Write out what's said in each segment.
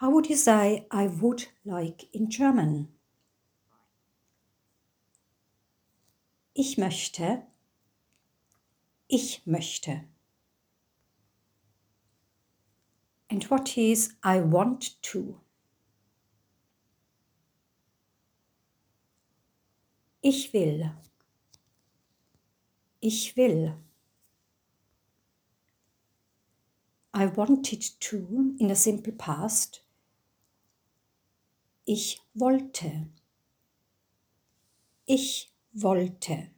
How would you say I would like in German? Ich möchte. Ich möchte. And what is I want to? Ich will. Ich will. I wanted to in a simple past. Ich wollte. Ich wollte.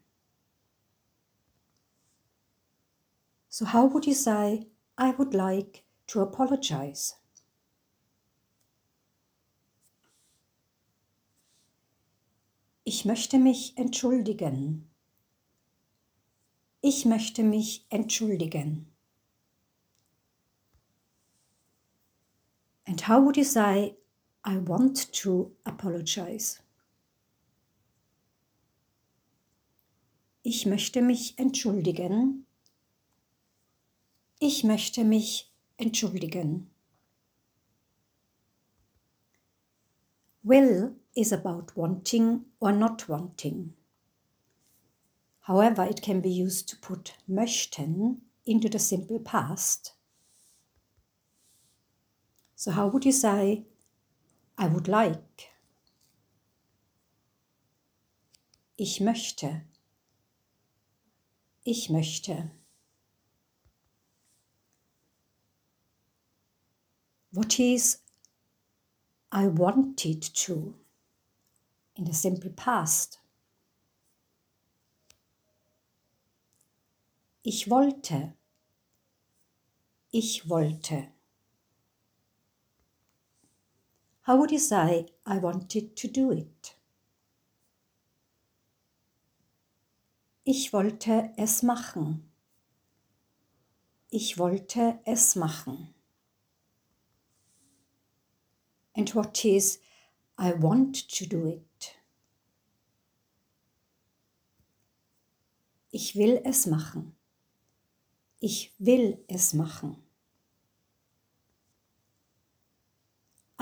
So how would you say I would like to apologize? Ich möchte mich entschuldigen. Ich möchte mich entschuldigen. And how would you say I want to apologize. Ich möchte mich entschuldigen. Ich möchte mich entschuldigen. Will is about wanting or not wanting. However, it can be used to put möchten into the simple past. So, how would you say I would like. Ich möchte. Ich möchte. What is I wanted to in the simple past. Ich wollte. Ich wollte. How would you say, I wanted to do it? Ich wollte es machen. Ich wollte es machen. And what is, I want to do it? Ich will es machen. Ich will es machen.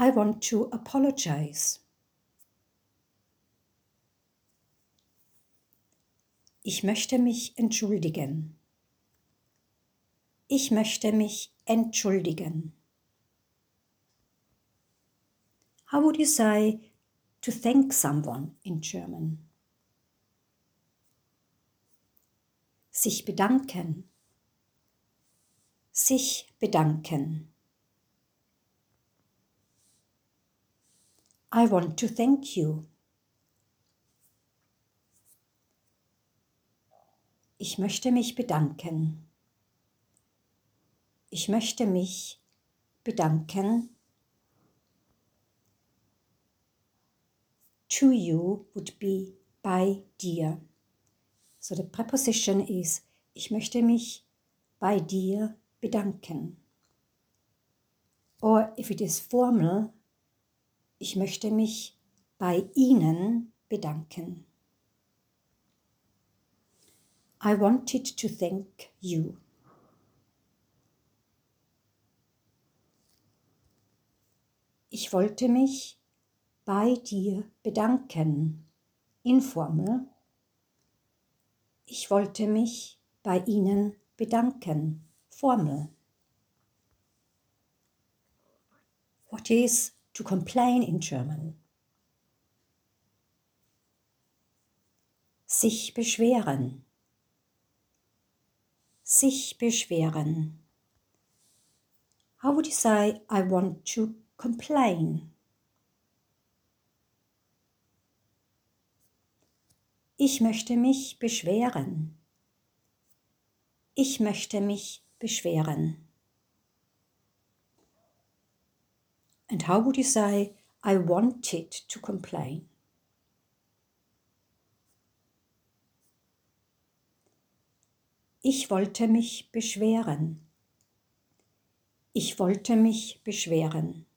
I want to apologize. Ich möchte mich entschuldigen. Ich möchte mich entschuldigen. How would you say to thank someone in German? Sich bedanken. Sich bedanken. I want to thank you. Ich möchte mich bedanken. Ich möchte mich bedanken. To you would be bei dir. So the preposition is ich möchte mich bei dir bedanken. Or if it is formal, ich möchte mich bei Ihnen bedanken. I wanted to thank you. Ich wollte mich bei dir bedanken. Informel. Ich wollte mich bei Ihnen bedanken. Formel. What is to complain in German. Sich beschweren. Sich beschweren. How would you say I want to complain? Ich möchte mich beschweren. Ich möchte mich beschweren. And how would you say, I wanted to complain? Ich wollte mich beschweren. Ich wollte mich beschweren.